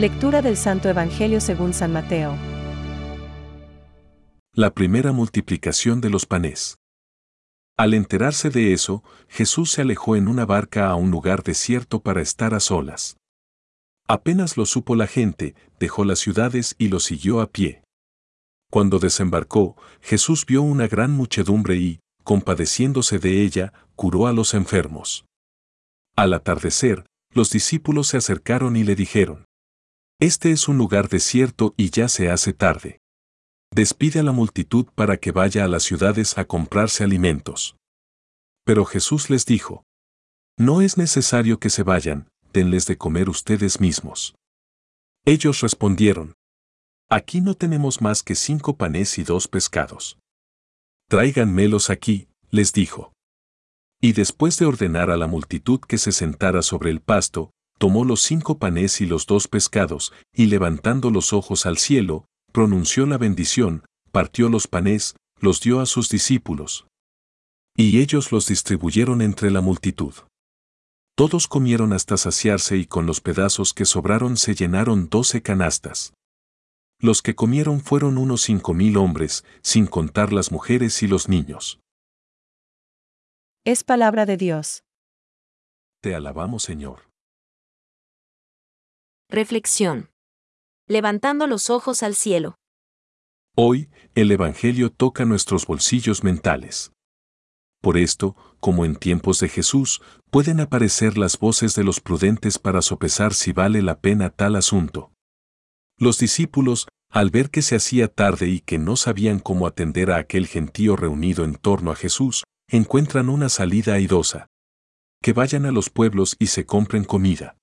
Lectura del Santo Evangelio según San Mateo. La primera multiplicación de los panes. Al enterarse de eso, Jesús se alejó en una barca a un lugar desierto para estar a solas. Apenas lo supo la gente, dejó las ciudades y lo siguió a pie. Cuando desembarcó, Jesús vio una gran muchedumbre y, compadeciéndose de ella, curó a los enfermos. Al atardecer, los discípulos se acercaron y le dijeron, Este es un lugar desierto y ya se hace tarde. Despide a la multitud para que vaya a las ciudades a comprarse alimentos. Pero Jesús les dijo, No es necesario que se vayan, denles de comer ustedes mismos. Ellos respondieron, Aquí no tenemos más que cinco panes y dos pescados. Tráiganmelos aquí, les dijo. Y después de ordenar a la multitud que se sentara sobre el pasto, tomó los cinco panes y los dos pescados, y levantando los ojos al cielo, pronunció la bendición, partió los panes, los dio a sus discípulos. Y ellos los distribuyeron entre la multitud. Todos comieron hasta saciarse y con los pedazos que sobraron se llenaron doce canastas. Los que comieron fueron unos cinco mil hombres, sin contar las mujeres y los niños. Es palabra de Dios. Te alabamos, Señor. Reflexión. Levantando los ojos al cielo. Hoy, el Evangelio toca nuestros bolsillos mentales. Por esto, como en tiempos de Jesús, pueden aparecer las voces de los prudentes para sopesar si vale la pena tal asunto. Los discípulos, al ver que se hacía tarde y que no sabían cómo atender a aquel gentío reunido en torno a Jesús, encuentran una salida airosa. Que vayan a los pueblos y se compren comida.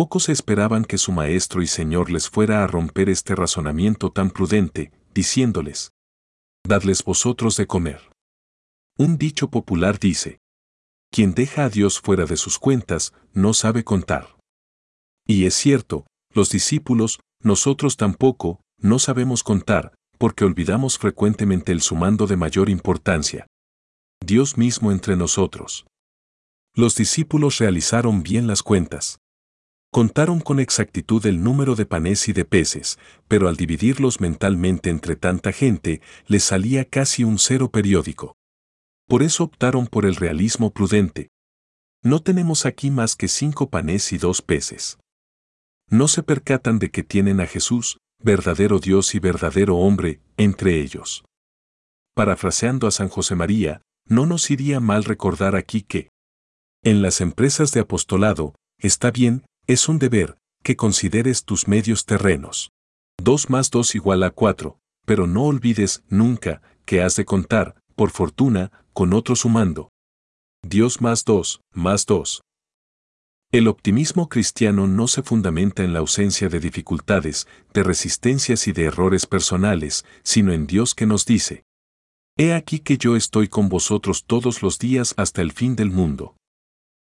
Pocos esperaban que su maestro y señor les fuera a romper este razonamiento tan prudente, diciéndoles, Dadles vosotros de comer. Un dicho popular dice, Quien deja a Dios fuera de sus cuentas, no sabe contar. Y es cierto, los discípulos, nosotros tampoco, no sabemos contar, porque olvidamos frecuentemente el sumando de mayor importancia. Dios mismo entre nosotros. Los discípulos realizaron bien las cuentas. Contaron con exactitud el número de panes y de peces, pero al dividirlos mentalmente entre tanta gente, les salía casi un cero periódico. Por eso optaron por el realismo prudente. No tenemos aquí más que cinco panes y dos peces. No se percatan de que tienen a Jesús, verdadero Dios y verdadero hombre, entre ellos. Parafraseando a San José María, no nos iría mal recordar aquí que, en las empresas de apostolado, está bien, es un deber, que consideres tus medios terrenos. 2 más 2 igual a 4, pero no olvides nunca que has de contar, por fortuna, con otro sumando. Dios más 2, más 2. El optimismo cristiano no se fundamenta en la ausencia de dificultades, de resistencias y de errores personales, sino en Dios que nos dice, He aquí que yo estoy con vosotros todos los días hasta el fin del mundo.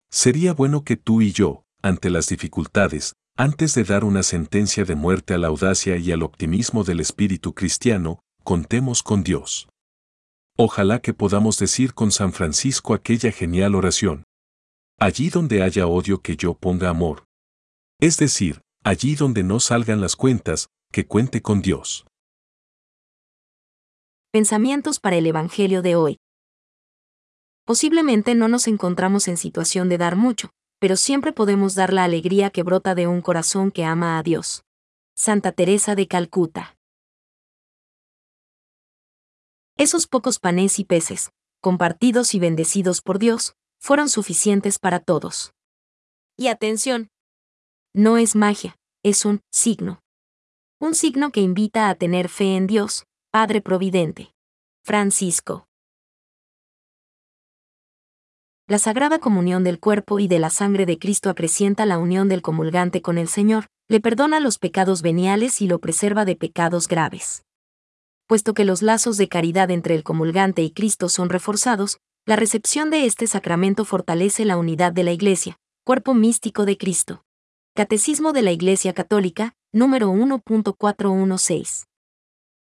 Sería bueno que tú y yo, ante las dificultades, antes de dar una sentencia de muerte a la audacia y al optimismo del espíritu cristiano, contemos con Dios. Ojalá que podamos decir con San Francisco aquella genial oración, Allí donde haya odio que yo ponga amor. Es decir, allí donde no salgan las cuentas, que cuente con Dios. Pensamientos para el Evangelio de hoy. Posiblemente no nos encontramos en situación de dar mucho, pero siempre podemos dar la alegría que brota de un corazón que ama a Dios. Santa Teresa de Calcuta. Esos pocos panes y peces, compartidos y bendecidos por Dios, fueron suficientes para todos. Y atención, no es magia, es un signo. Un signo que invita a tener fe en Dios, Padre Providente. Francisco. La Sagrada Comunión del cuerpo y de la sangre de Cristo acrecienta la unión del comulgante con el Señor, le perdona los pecados veniales y lo preserva de pecados graves. Puesto que los lazos de caridad entre el comulgante y Cristo son reforzados, la recepción de este sacramento fortalece la unidad de la Iglesia, cuerpo místico de Cristo. Catecismo de la Iglesia Católica, número 1.416.